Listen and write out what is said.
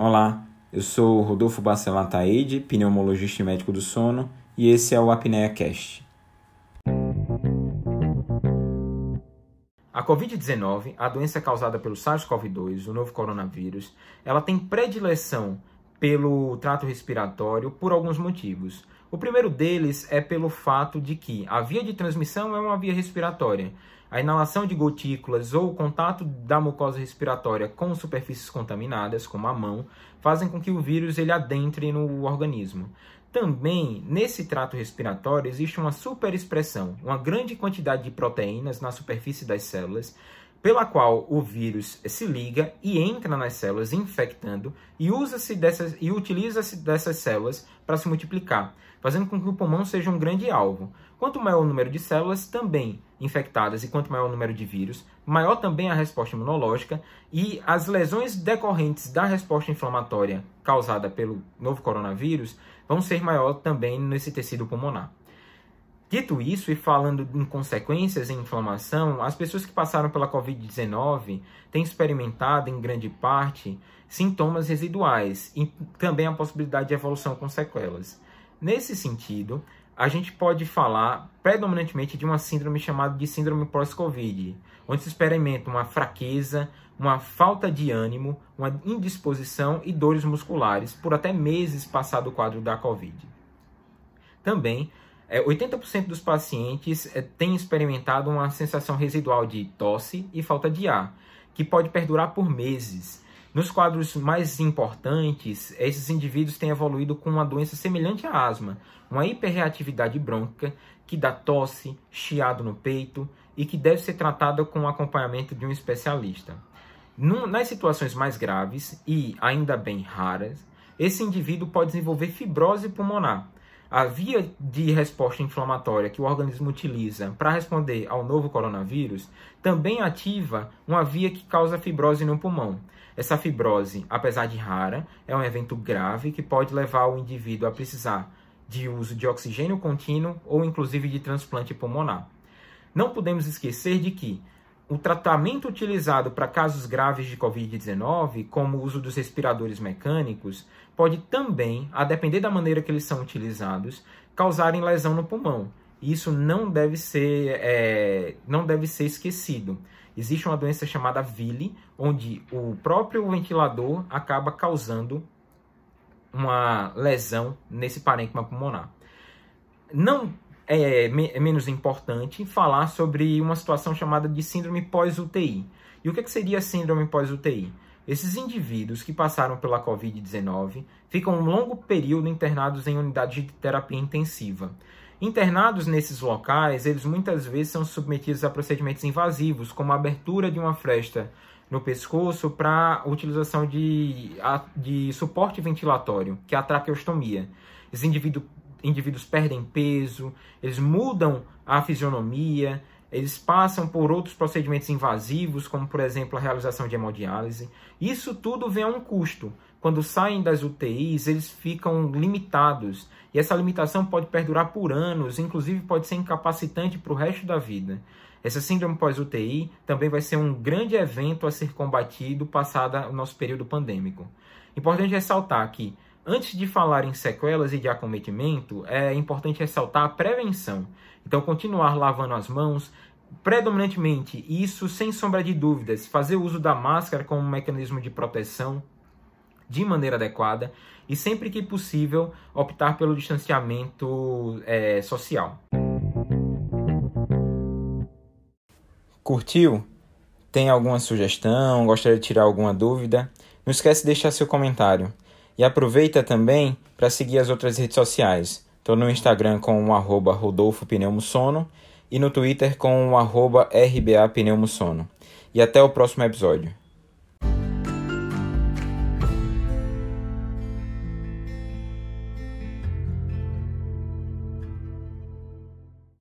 Olá, eu sou Rodolfo Bacelar Taide, pneumologista e médico do sono, e esse é o Apnea Cast. A COVID-19, a doença causada pelo SARS-CoV-2, o novo coronavírus, ela tem predileção pelo trato respiratório por alguns motivos. O primeiro deles é pelo fato de que a via de transmissão é uma via respiratória. A inalação de gotículas ou o contato da mucosa respiratória com superfícies contaminadas, como a mão, fazem com que o vírus ele adentre no organismo. Também, nesse trato respiratório, existe uma superexpressão, uma grande quantidade de proteínas na superfície das células, pela qual o vírus se liga e entra nas células infectando e usa-se dessas e utiliza-se dessas células para se multiplicar, fazendo com que o pulmão seja um grande alvo. Quanto maior o número de células também infectadas e quanto maior o número de vírus, maior também a resposta imunológica e as lesões decorrentes da resposta inflamatória causada pelo novo coronavírus vão ser maior também nesse tecido pulmonar. Dito isso, e falando em consequências em inflamação, as pessoas que passaram pela Covid-19 têm experimentado, em grande parte, sintomas residuais e também a possibilidade de evolução com sequelas. Nesse sentido, a gente pode falar predominantemente de uma síndrome chamada de síndrome pós-Covid, onde se experimenta uma fraqueza, uma falta de ânimo, uma indisposição e dores musculares por até meses passado o quadro da Covid. Também é, 80% dos pacientes é, têm experimentado uma sensação residual de tosse e falta de ar, que pode perdurar por meses. Nos quadros mais importantes, esses indivíduos têm evoluído com uma doença semelhante à asma, uma hiperreatividade brônquica que dá tosse, chiado no peito e que deve ser tratada com o acompanhamento de um especialista. Nas situações mais graves e ainda bem raras, esse indivíduo pode desenvolver fibrose pulmonar, a via de resposta inflamatória que o organismo utiliza para responder ao novo coronavírus também ativa uma via que causa fibrose no pulmão. Essa fibrose, apesar de rara, é um evento grave que pode levar o indivíduo a precisar de uso de oxigênio contínuo ou inclusive de transplante pulmonar. Não podemos esquecer de que o tratamento utilizado para casos graves de Covid-19, como o uso dos respiradores mecânicos, pode também, a depender da maneira que eles são utilizados, causarem lesão no pulmão. Isso não deve ser, é, não deve ser esquecido. Existe uma doença chamada VILI, onde o próprio ventilador acaba causando uma lesão nesse parênquima pulmonar. Não é, é menos importante falar sobre uma situação chamada de síndrome pós-UTI. E o que, é que seria síndrome pós-UTI? Esses indivíduos que passaram pela Covid-19 ficam um longo período internados em unidades de terapia intensiva. Internados nesses locais, eles muitas vezes são submetidos a procedimentos invasivos, como a abertura de uma fresta no pescoço para utilização de, de suporte ventilatório, que é a traqueostomia. Esse indivíduo indivíduos perdem peso, eles mudam a fisionomia, eles passam por outros procedimentos invasivos, como por exemplo a realização de hemodiálise. Isso tudo vem a um custo. Quando saem das UTIs, eles ficam limitados. E essa limitação pode perdurar por anos, inclusive pode ser incapacitante para o resto da vida. Essa síndrome pós-UTI também vai ser um grande evento a ser combatido passado o nosso período pandêmico. Importante ressaltar que Antes de falar em sequelas e de acometimento, é importante ressaltar a prevenção. Então, continuar lavando as mãos, predominantemente, isso sem sombra de dúvidas, fazer uso da máscara como um mecanismo de proteção de maneira adequada e, sempre que possível, optar pelo distanciamento é, social. Curtiu? Tem alguma sugestão? Gostaria de tirar alguma dúvida? Não esquece de deixar seu comentário. E aproveita também para seguir as outras redes sociais. Estou no Instagram com o arroba Rodolfo Pneumosono e no Twitter com o arroba RBA Pneumosono. E até o próximo episódio.